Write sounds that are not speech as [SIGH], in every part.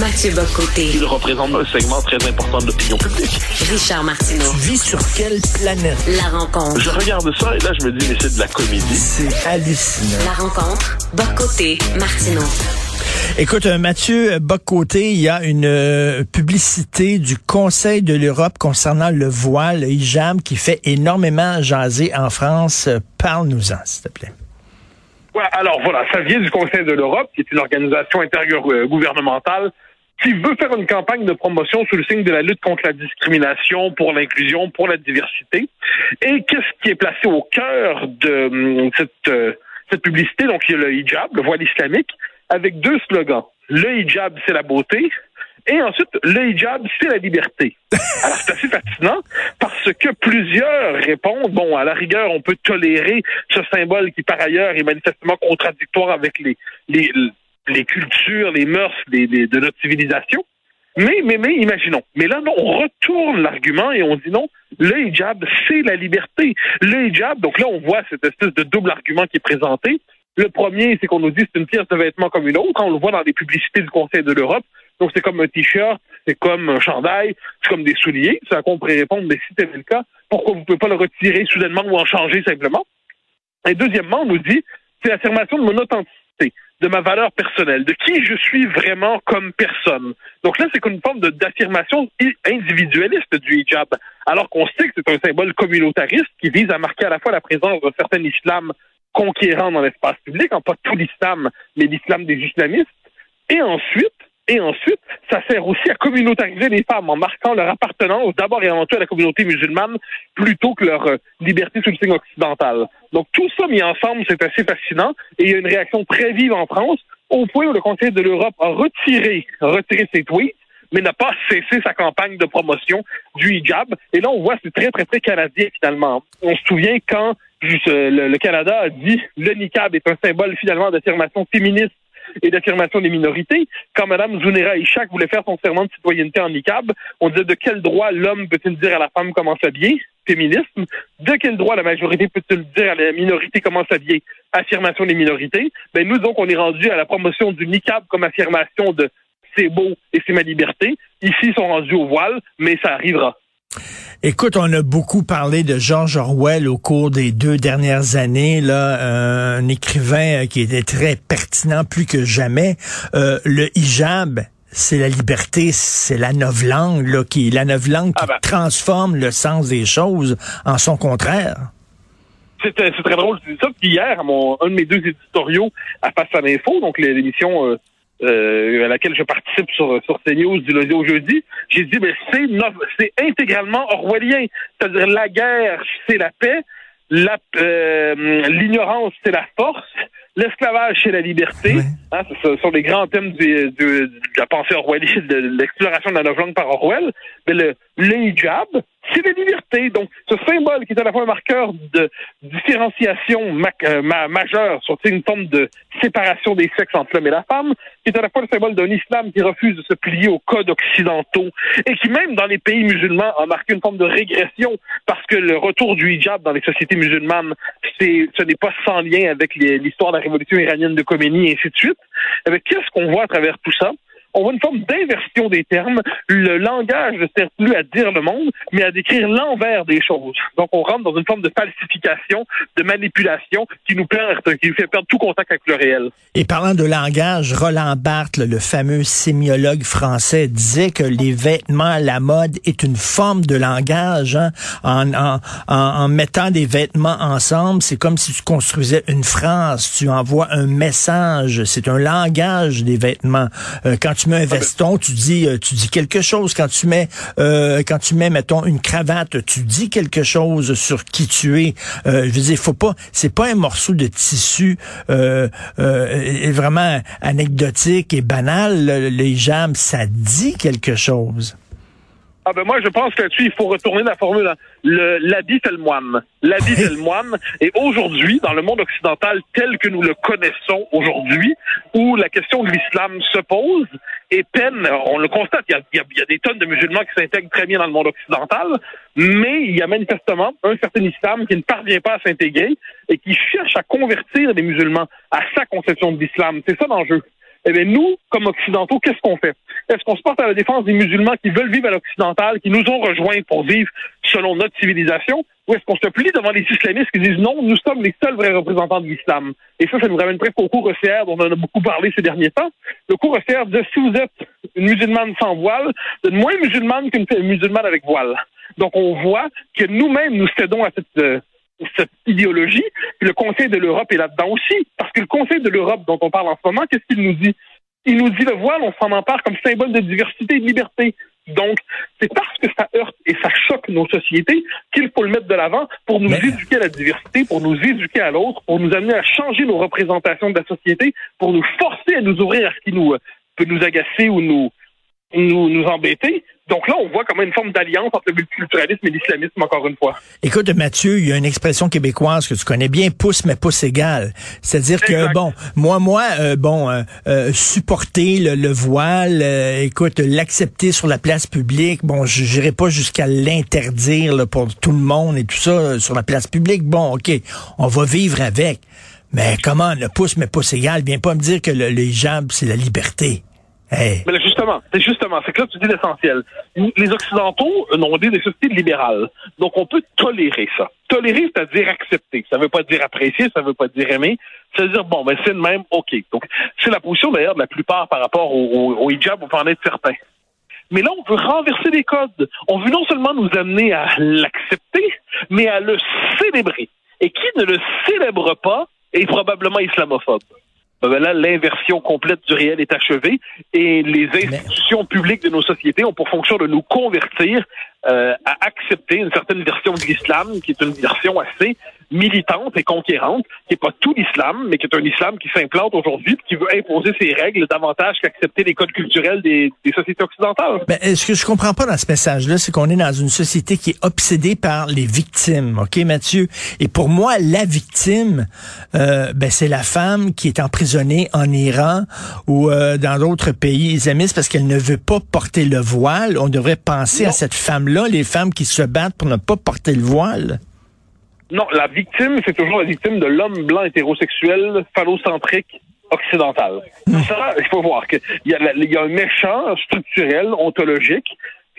Mathieu Bocoté. Il représente un segment très important de l'opinion publique. Richard Martineau. Tu vis sur quelle planète? La rencontre. Je regarde ça et là, je me dis, mais c'est de la comédie. C'est hallucinant. La rencontre. Bocoté. Martineau. Écoute, euh, Mathieu Bocoté, il y a une euh, publicité du Conseil de l'Europe concernant le voile, le hijab, qui fait énormément jaser en France. Euh, Parle-nous-en, s'il te plaît. Ouais, alors voilà, ça vient du Conseil de l'Europe, qui est une organisation intergouvernementale qui veut faire une campagne de promotion sous le signe de la lutte contre la discrimination, pour l'inclusion, pour la diversité. Et qu'est-ce qui est placé au cœur de hum, cette, euh, cette publicité? Donc, il y a le hijab, le voile islamique, avec deux slogans. Le hijab, c'est la beauté. Et ensuite, le hijab, c'est la liberté. [LAUGHS] Alors, c'est assez fascinant parce que plusieurs répondent, bon, à la rigueur, on peut tolérer ce symbole qui, par ailleurs, est manifestement contradictoire avec les, les, les cultures, les mœurs des, des, de notre civilisation. Mais, mais, mais, imaginons. Mais là, on retourne l'argument et on dit non, le hijab, c'est la liberté. Le hijab, donc là, on voit cette espèce de double argument qui est présenté. Le premier, c'est qu'on nous dit c'est une pièce de vêtement comme une autre. On le voit dans les publicités du Conseil de l'Europe. Donc, c'est comme un t-shirt, c'est comme un chandail, c'est comme des souliers. C'est à quoi on pourrait répondre, mais si c'était le cas, pourquoi vous ne pouvez pas le retirer soudainement ou en changer simplement? Et deuxièmement, on nous dit, c'est l'affirmation de mon authenticité, de ma valeur personnelle, de qui je suis vraiment comme personne. Donc là, c'est une forme d'affirmation individualiste du hijab, alors qu'on sait que c'est un symbole communautariste qui vise à marquer à la fois la présence d'un certain islam conquérant dans l'espace public, en pas tout l'islam, mais l'islam des islamistes. Et ensuite, et ensuite, ça sert aussi à communautariser les femmes en marquant leur appartenance d'abord et avant tout à la communauté musulmane plutôt que leur euh, liberté sous le signe occidental. Donc tout ça mis ensemble, c'est assez fascinant et il y a une réaction très vive en France au point où le Conseil de l'Europe a retiré, retiré ses tweets mais n'a pas [LAUGHS] cessé sa campagne de promotion du hijab. Et là, on voit, c'est très, très, très canadien finalement. On se souvient quand le, le Canada a dit le niqab est un symbole finalement d'affirmation féministe et d'affirmation des minorités. Quand Mme Zunera Ishak voulait faire son serment de citoyenneté en niqab, on disait de quel droit l'homme peut-il dire à la femme comment s'habiller? Féminisme. De quel droit la majorité peut-il dire à la minorité comment s'habiller? Affirmation des minorités. Ben nous donc on est rendu à la promotion du niqab comme affirmation de c'est beau et c'est ma liberté. Ici ils sont rendus au voile, mais ça arrivera. Écoute, on a beaucoup parlé de George Orwell au cours des deux dernières années, là, euh, un écrivain euh, qui était très pertinent plus que jamais. Euh, le hijab, c'est la liberté, c'est la novlangue, là, qui la novlangue qui ah ben. transforme le sens des choses en son contraire. C'est très drôle, c'est ça. hier, mon, un de mes deux éditoriaux à Face à l'info, donc l'émission euh, à laquelle je participe sur, sur CNews du lundi au jeudi, j'ai dit, mais c'est, c'est intégralement orwellien. C'est-à-dire, la guerre, c'est la paix, la, euh, l'ignorance, c'est la force, l'esclavage, c'est la liberté. Hein, ce sont les grands thèmes du, de la pensée orwellienne, de l'exploration de la langue par Orwell. Mais le, le hijab, c'est la liberté. Donc, ce symbole qui est à la fois un marqueur de différenciation euh, majeure sur une forme de séparation des sexes entre l'homme et la femme, qui est à la fois le symbole d'un islam qui refuse de se plier aux codes occidentaux et qui, même dans les pays musulmans, a marqué une forme de régression parce que le retour du hijab dans les sociétés musulmanes, ce n'est pas sans lien avec l'histoire de la révolution iranienne de Khomeini et ainsi de suite. Eh qu'est-ce qu'on voit à travers tout ça? On voit une forme d'inversion des termes. Le langage ne sert plus à dire le monde, mais à décrire l'envers des choses. Donc, on rentre dans une forme de falsification, de manipulation qui nous perd, qui nous fait perdre tout contact avec le réel. Et parlant de langage, Roland Barthes, le fameux sémiologue français, disait que les vêtements, la mode est une forme de langage. Hein. En, mettant des vêtements ensemble, c'est comme si tu construisais une phrase, tu envoies un message. C'est un langage des vêtements. Euh, quand tu tu mets un ah, ben. veston, tu dis euh, tu dis quelque chose. Quand tu mets euh, quand tu mets mettons une cravate, tu dis quelque chose sur qui tu es. Euh, je veux dire, faut pas, c'est pas un morceau de tissu vraiment anecdotique et banal. Les jambes, ça dit quelque chose. Ah ben moi je pense que tu il faut retourner la formule. Hein. Le l'habit fait le moine. L'habit fait le moine. Et aujourd'hui, dans le monde occidental tel que nous le connaissons aujourd'hui, où la question de l'islam se pose et peine, on le constate, il y il y a des tonnes de musulmans qui s'intègrent très bien dans le monde occidental, mais il y a manifestement un certain islam qui ne parvient pas à s'intégrer et qui cherche à convertir les musulmans à sa conception de l'islam. C'est ça l'enjeu. Eh bien, nous, comme Occidentaux, qu'est-ce qu'on fait? Est-ce qu'on se porte à la défense des musulmans qui veulent vivre à l'occidental, qui nous ont rejoints pour vivre selon notre civilisation, ou est-ce qu'on se plie devant les islamistes qui disent non, nous sommes les seuls vrais représentants de l'islam? Et ça, ça nous ramène presque au cours ECR dont on a beaucoup parlé ces derniers temps. Le cours ECR dit si vous êtes une musulmane sans voile, vous êtes moins musulmane qu'une musulmane avec voile. Donc on voit que nous-mêmes, nous cédons à cette... Euh, cette idéologie. le Conseil de l'Europe est là-dedans aussi. Parce que le Conseil de l'Europe dont on parle en ce moment, qu'est-ce qu'il nous dit? Il nous dit le voile, on s'en empare comme symbole de diversité et de liberté. Donc, c'est parce que ça heurte et ça choque nos sociétés qu'il faut le mettre de l'avant pour nous éduquer à la diversité, pour nous éduquer à l'autre, pour nous amener à changer nos représentations de la société, pour nous forcer à nous ouvrir à ce qui nous euh, peut nous agacer ou nous, nous, nous embêter. Donc là, on voit comme une forme d'alliance entre le multiculturalisme et l'islamisme, encore une fois. Écoute, Mathieu, il y a une expression québécoise que tu connais bien, pouce mais pouce égal. C'est-à-dire que, bon, moi, moi, euh, bon, euh, euh, supporter le, voile, écoute, l'accepter sur la place publique, bon, je n'irai pas jusqu'à l'interdire pour tout le monde et tout ça sur la place publique. Bon, OK, on va vivre avec. Mais comment, le pouce mais pouce égal, viens pas me dire que le, le hijab, c'est la liberté. Mais justement, c'est justement, c'est que là tu dis l'essentiel. Les Occidentaux ont dit des sociétés libérales. Donc on peut tolérer ça. Tolérer, c'est-à-dire accepter. Ça veut pas dire apprécier, ça veut pas dire aimer. Ça veut dire bon, ben c'est le même, ok. Donc c'est la position d'ailleurs de la plupart par rapport au, hijab, on peut en être certain. Mais là, on veut renverser les codes. On veut non seulement nous amener à l'accepter, mais à le célébrer. Et qui ne le célèbre pas est probablement islamophobe. Ben, ben là, l'inversion complète du réel est achevée et les institutions publiques de nos sociétés ont pour fonction de nous convertir euh, à accepter une certaine version de l'islam qui est une version assez militante et conquérante, qui n'est pas tout l'islam, mais qui est un islam qui s'implante aujourd'hui, qui veut imposer ses règles davantage qu'accepter les codes culturels des, sociétés occidentales. Mais ben, ce que je comprends pas dans ce message-là, c'est qu'on est dans une société qui est obsédée par les victimes, ok, Mathieu? Et pour moi, la victime, euh, ben c'est la femme qui est emprisonnée en Iran ou euh, dans d'autres pays islamistes parce qu'elle ne veut pas porter le voile. On devrait penser à cette femme-là, les femmes qui se battent pour ne pas porter le voile. Non, la victime, c'est toujours la victime de l'homme blanc hétérosexuel phallocentrique occidental. Hmm. Ça, il faut voir qu'il y, a, il y a un méchant structurel, ontologique,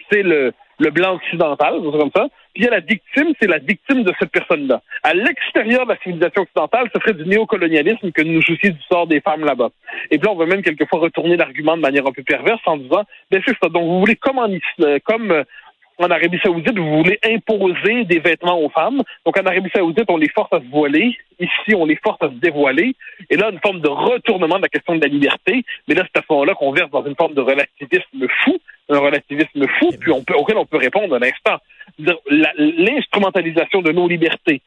c'est le, le blanc occidental, comme ça. Puis il y a la victime, c'est la victime de cette personne-là. À l'extérieur de la civilisation occidentale, ce serait du néocolonialisme que de nous soucier du sort des femmes là-bas. Et puis là, on va même quelquefois retourner l'argument de manière un peu perverse en disant, ben c'est ça, donc vous voulez comme en, comme euh, en Arabie Saoudite, vous voulez imposer des vêtements aux femmes. Donc, en Arabie Saoudite, on les force à se voiler. Ici, on les force à se dévoiler. Et là, une forme de retournement de la question de la liberté. Mais là, c'est à ce moment-là qu'on verse dans une forme de relativisme fou, un relativisme fou, puis on peut, auquel on peut répondre un instant. L'instrumentalisation de nos libertés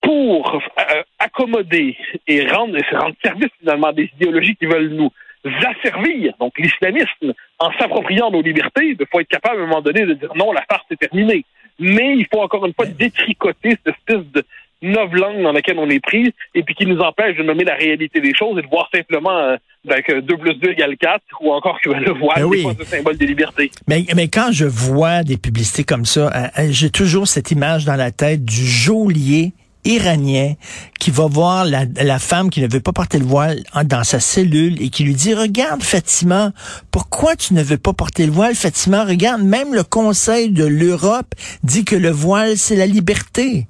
pour euh, accommoder et rendre, rendre service finalement des idéologies qui veulent nous asservir, donc l'islamisme, en s'appropriant nos libertés, il faut être capable à un moment donné de dire non, la farce est terminée. Mais il faut encore une fois détricoter cette espèce de langue dans laquelle on est pris et puis qui nous empêche de nommer la réalité des choses et de voir simplement euh, ben, que 2 plus 2 égale 4 ou encore que le voile ben n'est pas un symbole des libertés. Mais, mais quand je vois des publicités comme ça, euh, euh, j'ai toujours cette image dans la tête du geôlier iranien qui va voir la, la, femme qui ne veut pas porter le voile dans sa cellule et qui lui dit, regarde Fatima, pourquoi tu ne veux pas porter le voile? Fatima, regarde, même le Conseil de l'Europe dit que le voile, c'est la liberté.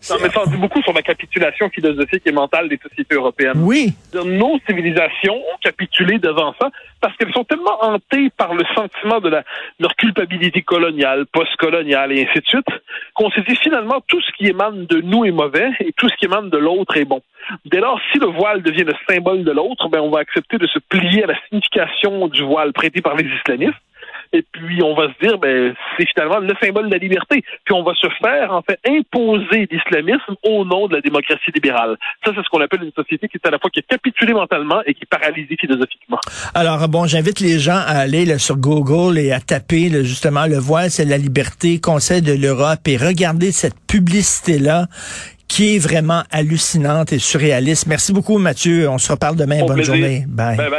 Ça, en dit beaucoup sur la capitulation philosophique et mentale des sociétés européennes. Oui. Nos civilisations ont capitulé devant ça parce qu'elles sont tellement hantées par le sentiment de la, leur culpabilité coloniale, post-coloniale et ainsi de suite, qu'on s'est dit finalement tout ce qui émane de nous est mauvais et tout ce qui émane de l'autre est bon. Dès lors, si le voile devient le symbole de l'autre, ben on va accepter de se plier à la signification du voile prêté par les islamistes et puis on va se dire, ben, c'est finalement le symbole de la liberté. Puis on va se faire, en fait, imposer l'islamisme au nom de la démocratie libérale. Ça, c'est ce qu'on appelle une société qui est à la fois qui est capitulée mentalement et qui est paralysée philosophiquement. Alors, bon, j'invite les gens à aller sur Google et à taper justement le voile, c'est la liberté, Conseil de l'Europe et regarder cette publicité-là qui est vraiment hallucinante et surréaliste. Merci beaucoup, Mathieu. On se reparle demain. Bonne journée. bye. bye